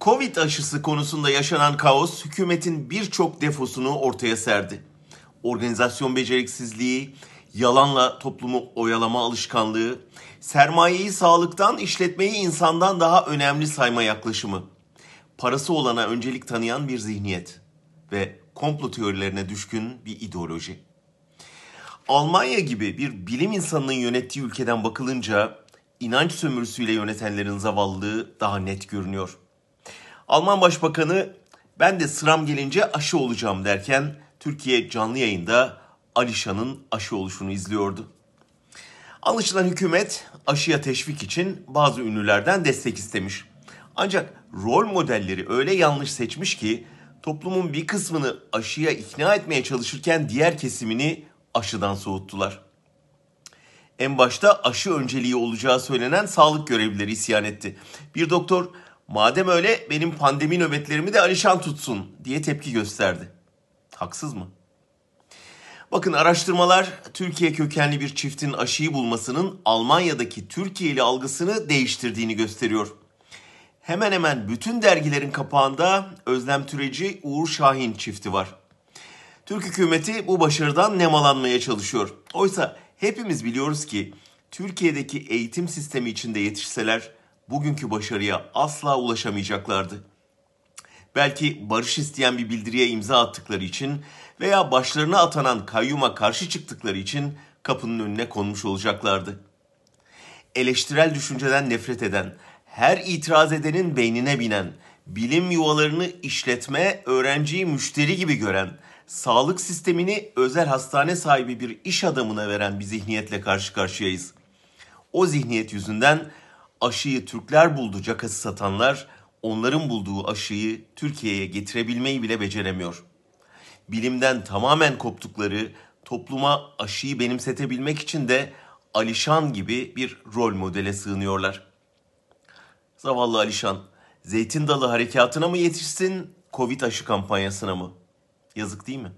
Covid aşısı konusunda yaşanan kaos hükümetin birçok defosunu ortaya serdi. Organizasyon beceriksizliği, yalanla toplumu oyalama alışkanlığı, sermayeyi sağlıktan, işletmeyi insandan daha önemli sayma yaklaşımı, parası olana öncelik tanıyan bir zihniyet ve komplo teorilerine düşkün bir ideoloji. Almanya gibi bir bilim insanının yönettiği ülkeden bakılınca inanç sömürüsüyle yönetenlerin zavallılığı daha net görünüyor. Alman Başbakanı ben de sıram gelince aşı olacağım derken Türkiye canlı yayında Alişan'ın aşı oluşunu izliyordu. Anlaşılan hükümet aşıya teşvik için bazı ünlülerden destek istemiş. Ancak rol modelleri öyle yanlış seçmiş ki toplumun bir kısmını aşıya ikna etmeye çalışırken diğer kesimini aşıdan soğuttular. En başta aşı önceliği olacağı söylenen sağlık görevlileri isyan etti. Bir doktor madem öyle benim pandemi nöbetlerimi de Alişan tutsun diye tepki gösterdi. Haksız mı? Bakın araştırmalar Türkiye kökenli bir çiftin aşıyı bulmasının Almanya'daki Türkiye'li algısını değiştirdiğini gösteriyor. Hemen hemen bütün dergilerin kapağında Özlem Türeci, Uğur Şahin çifti var. Türk hükümeti bu başarıdan nemalanmaya çalışıyor. Oysa hepimiz biliyoruz ki Türkiye'deki eğitim sistemi içinde yetişseler bugünkü başarıya asla ulaşamayacaklardı. Belki barış isteyen bir bildiriye imza attıkları için veya başlarına atanan kayyuma karşı çıktıkları için kapının önüne konmuş olacaklardı. Eleştirel düşünceden nefret eden, her itiraz edenin beynine binen, bilim yuvalarını işletme, öğrenciyi müşteri gibi gören, sağlık sistemini özel hastane sahibi bir iş adamına veren bir zihniyetle karşı karşıyayız. O zihniyet yüzünden aşıyı Türkler buldu cakası satanlar onların bulduğu aşıyı Türkiye'ye getirebilmeyi bile beceremiyor. Bilimden tamamen koptukları topluma aşıyı benimsetebilmek için de Alişan gibi bir rol modele sığınıyorlar. Zavallı Alişan, Zeytin Dalı harekatına mı yetişsin, Covid aşı kampanyasına mı? Yazık değil mi?